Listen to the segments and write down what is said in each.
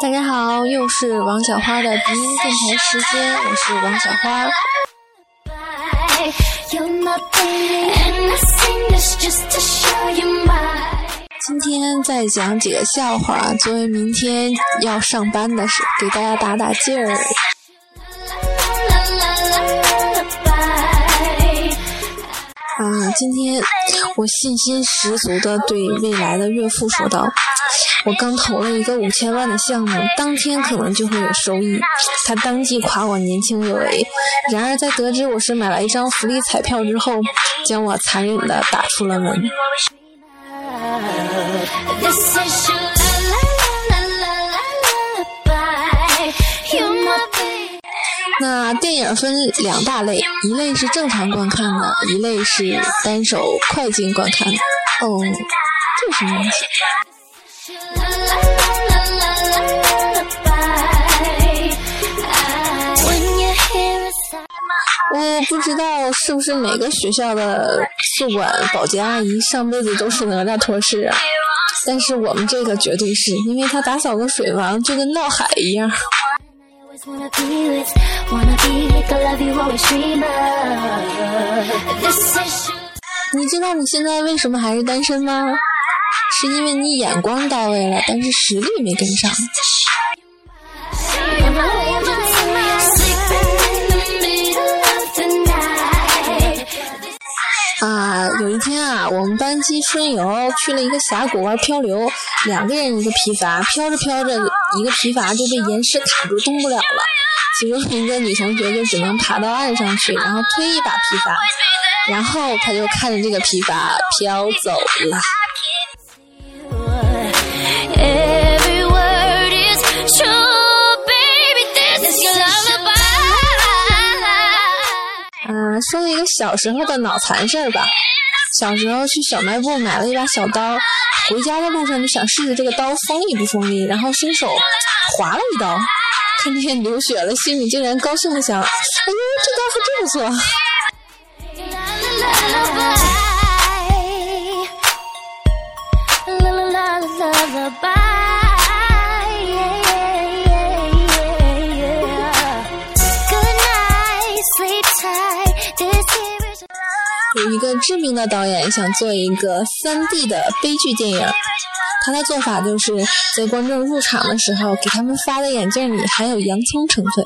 大家好，又是王小花的鼻音电台时间，我是王小花。今天再讲几个笑话，作为明天要上班的事，给大家打打劲儿。啊，今天我信心十足的对未来的岳父说道。我刚投了一个五千万的项目，当天可能就会有收益。他当即夸我年轻有为。然而在得知我是买了一张福利彩票之后，将我残忍的打出了门。那电影分两大类，一类是正常观看的，一类是单手快进观看的。哦，这是什么意思？我不知道是不是每个学校的宿管保洁阿姨上辈子都是哪吒托世啊？但是我们这个绝对是因为他打扫个水房就跟闹海一样。你知道你现在为什么还是单身吗？是因为你眼光到位了，但是实力没跟上。啊，有一天啊，我们班级春游去了一个峡谷玩漂流，两个人一个皮筏，飘着飘着，一个皮筏就被岩石卡住，动不了了。其中一个女同学就只能爬到岸上去，然后推一把皮筏，然后她就看着这个皮筏飘走了。嗯，说一个小时候的脑残事儿吧。小时候去小卖部买了一把小刀，回家的路上就想试试这个刀锋利不锋利，然后伸手划了一刀，看见流血了，心里竟然高兴的想：哎呦，这刀还真不错。有一个知名的导演想做一个 3D 的悲剧电影，他的做法就是在观众入场的时候，给他们发的眼镜里含有洋葱成分。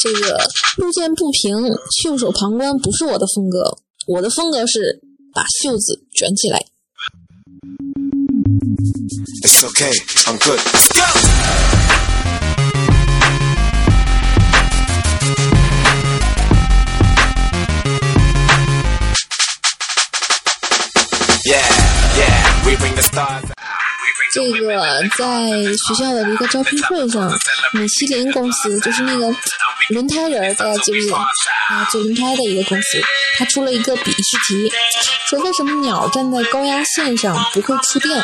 这个路见不平，袖手旁观不是我的风格，我的风格是把袖子卷起来。It's okay, I'm good. Go. 这个在学校的一个招聘会上，米其林公司就是那个轮胎人，大家记不记得啊？做轮胎的一个公司，他出了一个笔试题，说为什么鸟站在高压线上不会触电？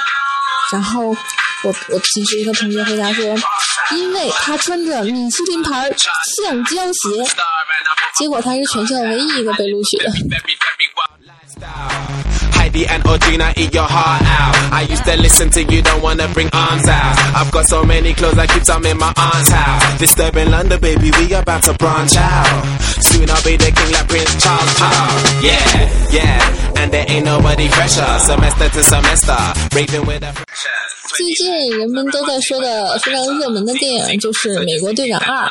然后我我寝室一个同学回答说，因为他穿着米其林牌橡胶鞋。结果他是全校唯一一个被录取的。Heidi and Audrina eat your heart out. I used to listen to you, don't wanna bring arms out. I've got so many clothes, I keep some in my aunt's house. Disturbing London, baby, we about to branch out. Soon I'll be the king like Prince Charles. Oh, yeah, yeah, and there ain't nobody fresher. Semester to semester, raving with a fresher. 最近人们都在说的非常热门的电影就是《美国队长二》，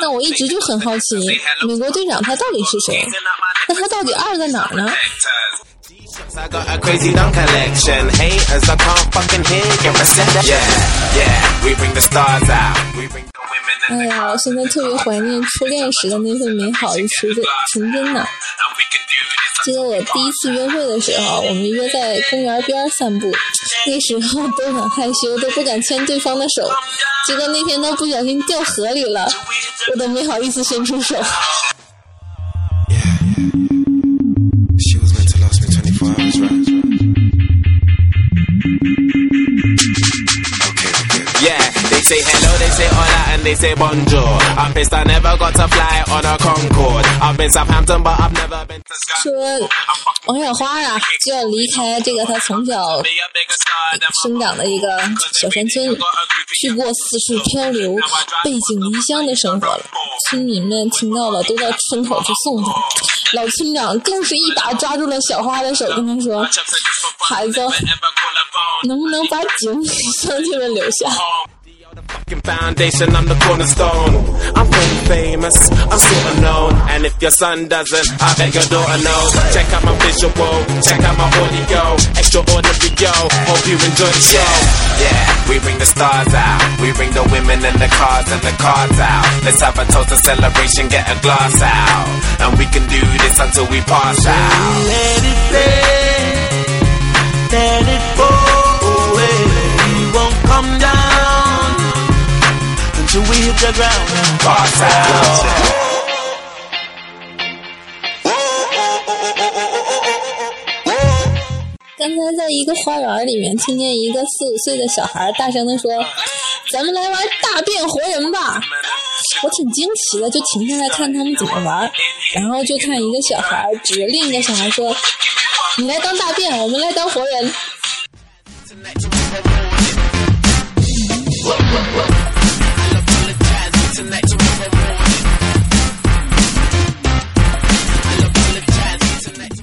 那我一直就很好奇，美国队长他到底是谁？那他到底二在哪儿呢？ 哎呀，我现在特别怀念初恋时的那份美好与纯真纯真呢。记得我第一次约会的时候，我们约在公园边散步，那时候都很害羞，都不敢牵对方的手。结果那天都不小心掉河里了，我都没好意思伸出手。They say bonjour. I'm pissed I never got to fly on a Concorde. I've been Southampton, but I've never been to sad 说王小花啊，就要离开这个她从小生长的一个小山村，去过四处漂流、背井离乡的生活了。村民们听到了，都到村口去送她。老村长更是一把抓住了小花的手，跟她说：“孩子，能不能把井里乡亲们留下？” The fucking foundation, I'm the cornerstone. I'm pretty famous, I'm sort of known. And if your son doesn't, I bet your daughter knows. Check out my visual, check out my audio. Extraordinary, yo. Hope you enjoy the show. Yeah, we bring the stars out. We bring the women and the cars and the cards out. Let's have a toast, a celebration, get a glass out. And we can do this until we pass out. Let it play, let it go away. We won't come down we hit the ground. Pass out. 刚才在一个花园里面，听见一个四五岁的小孩大声地说：“咱们来玩大变活人吧！”我挺惊奇的，就停下来看他们怎么玩。然后就看一个小孩指着另一个小孩说：“你来当大便，我们来当活人。”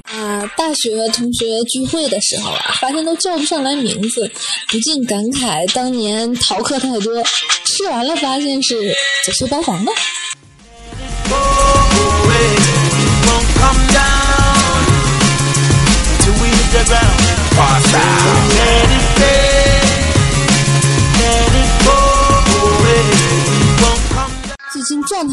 啊，大学同学聚会的时候啊，发现都叫不上来名字，不禁感慨当年逃课太多，吃完了发现是走错包房了。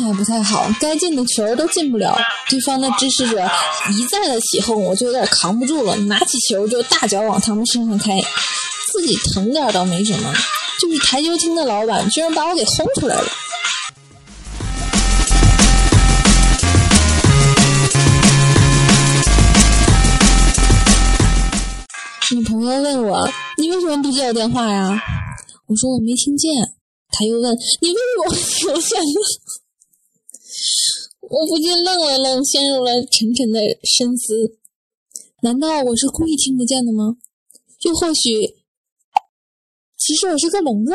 也不太好，该进的球都进不了，对方的支持者一再的起哄，我就有点扛不住了，拿起球就大脚往他们身上开，自己疼点倒没什么，就是台球厅的老板居然把我给轰出来了。女朋友问我：“你为什么不接我电话呀？”我说：“我没听见。”他又问：“你为什么会留下呢？”我不禁愣了愣，陷入了沉沉的深思。难道我是故意听不见的吗？又或许，其实我是个聋子？